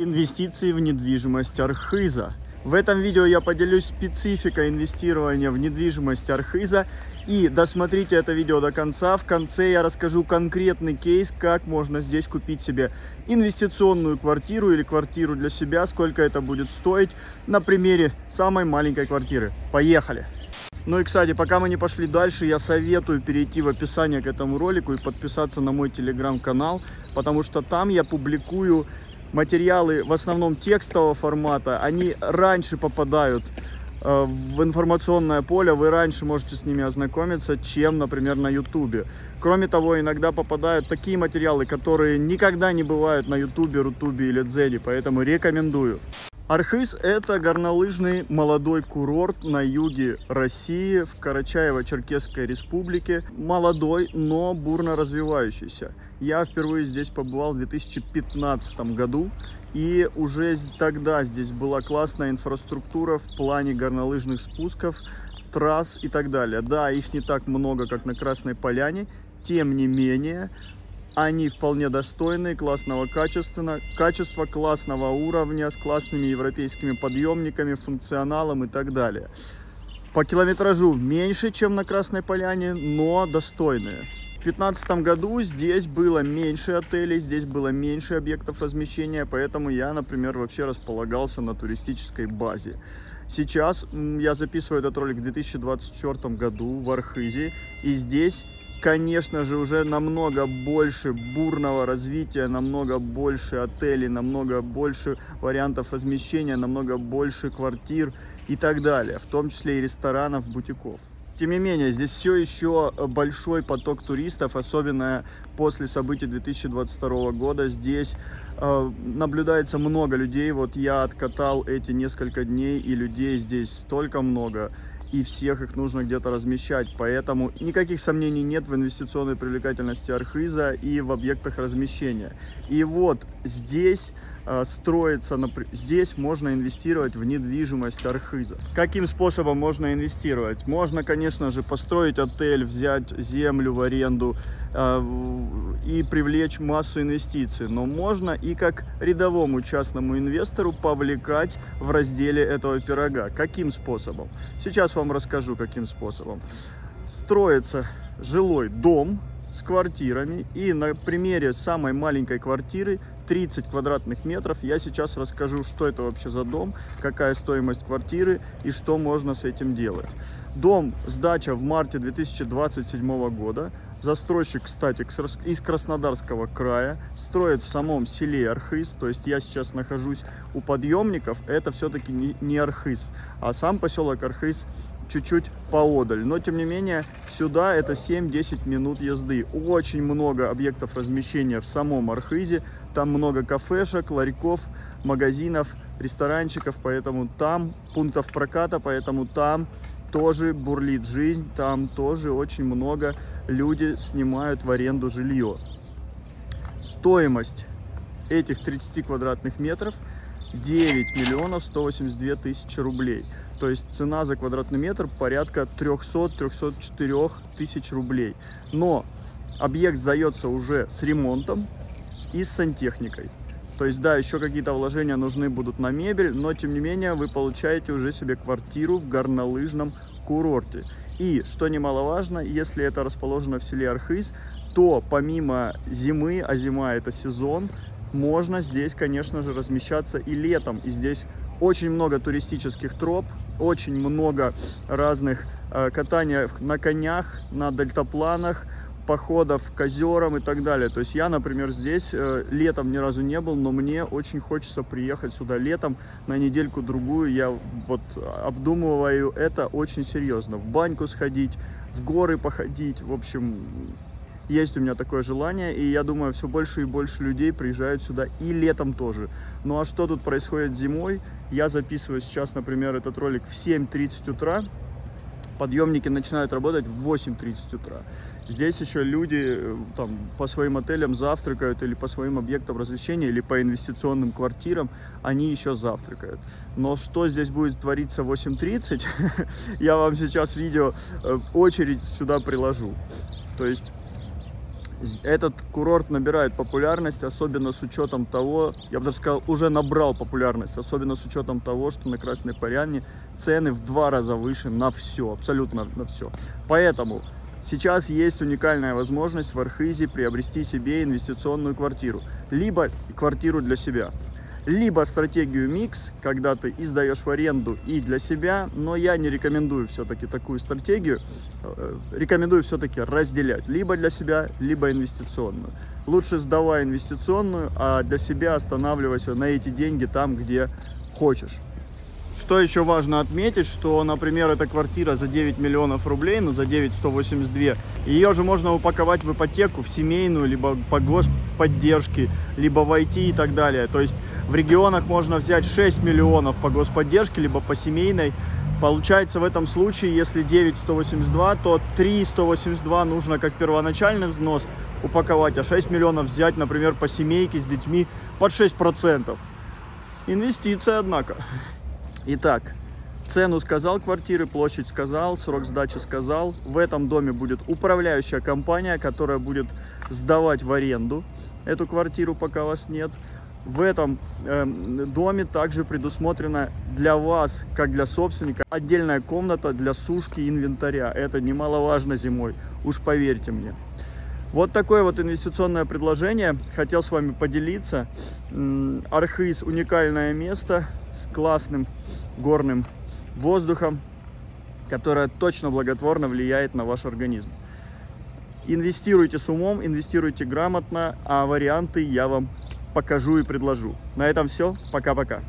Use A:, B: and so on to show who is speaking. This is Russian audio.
A: Инвестиции в недвижимость Архиза. В этом видео я поделюсь спецификой инвестирования в недвижимость Архиза. И досмотрите это видео до конца. В конце я расскажу конкретный кейс, как можно здесь купить себе инвестиционную квартиру или квартиру для себя, сколько это будет стоить на примере самой маленькой квартиры. Поехали! Ну и, кстати, пока мы не пошли дальше, я советую перейти в описание к этому ролику и подписаться на мой телеграм-канал, потому что там я публикую материалы в основном текстового формата. Они раньше попадают э, в информационное поле, вы раньше можете с ними ознакомиться, чем, например, на ютубе. Кроме того, иногда попадают такие материалы, которые никогда не бывают на ютубе, рутубе или дзене, поэтому рекомендую. Архыз – это горнолыжный молодой курорт на юге России, в Карачаево-Черкесской республике. Молодой, но бурно развивающийся. Я впервые здесь побывал в 2015 году, и уже тогда здесь была классная инфраструктура в плане горнолыжных спусков, трасс и так далее. Да, их не так много, как на Красной Поляне, тем не менее, они вполне достойные, классного качества, качества, классного уровня, с классными европейскими подъемниками, функционалом и так далее. По километражу меньше, чем на Красной Поляне, но достойные. В 2015 году здесь было меньше отелей, здесь было меньше объектов размещения, поэтому я, например, вообще располагался на туристической базе. Сейчас я записываю этот ролик в 2024 году в Архизе, и здесь конечно же, уже намного больше бурного развития, намного больше отелей, намного больше вариантов размещения, намного больше квартир и так далее, в том числе и ресторанов, бутиков. Тем не менее, здесь все еще большой поток туристов, особенно после событий 2022 года. Здесь э, наблюдается много людей. Вот я откатал эти несколько дней, и людей здесь столько много и всех их нужно где-то размещать. Поэтому никаких сомнений нет в инвестиционной привлекательности Архиза и в объектах размещения. И вот здесь э, строится, здесь можно инвестировать в недвижимость Архиза. Каким способом можно инвестировать? Можно, конечно же, построить отель, взять землю в аренду э, и привлечь массу инвестиций. Но можно и как рядовому частному инвестору повлекать в разделе этого пирога. Каким способом? Сейчас вам расскажу, каким способом. Строится жилой дом с квартирами. И на примере самой маленькой квартиры 30 квадратных метров. Я сейчас расскажу, что это вообще за дом, какая стоимость квартиры и что можно с этим делать. Дом, сдача в марте 2027 года. Застройщик, кстати, из Краснодарского края, строит в самом селе Архыз, то есть я сейчас нахожусь у подъемников, это все-таки не Архыз, а сам поселок Архыз чуть-чуть поодаль. Но, тем не менее, сюда это 7-10 минут езды. Очень много объектов размещения в самом Архизе. Там много кафешек, ларьков, магазинов, ресторанчиков, поэтому там пунктов проката, поэтому там тоже бурлит жизнь, там тоже очень много люди снимают в аренду жилье. Стоимость этих 30 квадратных метров 9 миллионов 182 тысячи рублей. То есть цена за квадратный метр порядка 300-304 тысяч рублей. Но объект сдается уже с ремонтом и с сантехникой. То есть, да, еще какие-то вложения нужны будут на мебель, но тем не менее вы получаете уже себе квартиру в горнолыжном курорте. И, что немаловажно, если это расположено в селе Архыз, то помимо зимы, а зима это сезон, можно здесь, конечно же, размещаться и летом. И здесь очень много туристических троп, очень много разных э, катаний на конях, на дельтапланах, походов к озерам и так далее. То есть я, например, здесь э, летом ни разу не был, но мне очень хочется приехать сюда летом на недельку-другую. Я вот обдумываю это очень серьезно. В баньку сходить, в горы походить, в общем, есть у меня такое желание, и я думаю, все больше и больше людей приезжают сюда и летом тоже. Ну а что тут происходит зимой? Я записываю сейчас, например, этот ролик в 7.30 утра, подъемники начинают работать в 8.30 утра. Здесь еще люди э, там, по своим отелям завтракают или по своим объектам развлечения, или по инвестиционным квартирам, они еще завтракают. Но что здесь будет твориться в 8.30, я вам сейчас видео э, очередь сюда приложу. То есть Этот курорт набирает популярность, особенно с учетом того, я бы даже сказал, уже набрал популярность, особенно с учетом того, что на Красной Поляне цены в два раза выше на все, абсолютно на все. Поэтому сейчас есть уникальная возможность в Архизе приобрести себе инвестиционную квартиру, либо квартиру для себя, либо стратегию микс, когда ты и сдаешь в аренду и для себя, но я не рекомендую все-таки такую стратегию, Э, рекомендую все-таки разделять либо для себя, либо инвестиционную. Лучше сдавай инвестиционную, а для себя останавливайся на эти деньги там, где хочешь. Что еще важно отметить, что, например, эта квартира за 9 миллионов рублей, ну за 9 182, ее же можно упаковать в ипотеку, в семейную, либо по господдержке, либо в IT и так далее. То есть в регионах можно взять 6 миллионов по господдержке, либо по семейной. Получается в этом случае, если 9 182, то 3 182 нужно как первоначальный взнос упаковать, а 6 миллионов взять, например, по семейке с детьми под 6%. Инвестиция, однако. Итак, цену сказал квартиры, площадь сказал, срок сдачи сказал. В этом доме будет управляющая компания, которая будет сдавать в аренду эту квартиру, пока вас нет. В этом эм, доме также предусмотрена для вас, как для собственника, отдельная комната для сушки инвентаря. Это немаловажно зимой, уж поверьте мне. Вот такое вот инвестиционное предложение. Хотел с вами поделиться. М, Архыз уникальное место с классным горным воздухом, которое точно благотворно влияет на ваш организм. Инвестируйте с умом, инвестируйте грамотно, а варианты я вам покажу и предложу. На этом все. Пока-пока.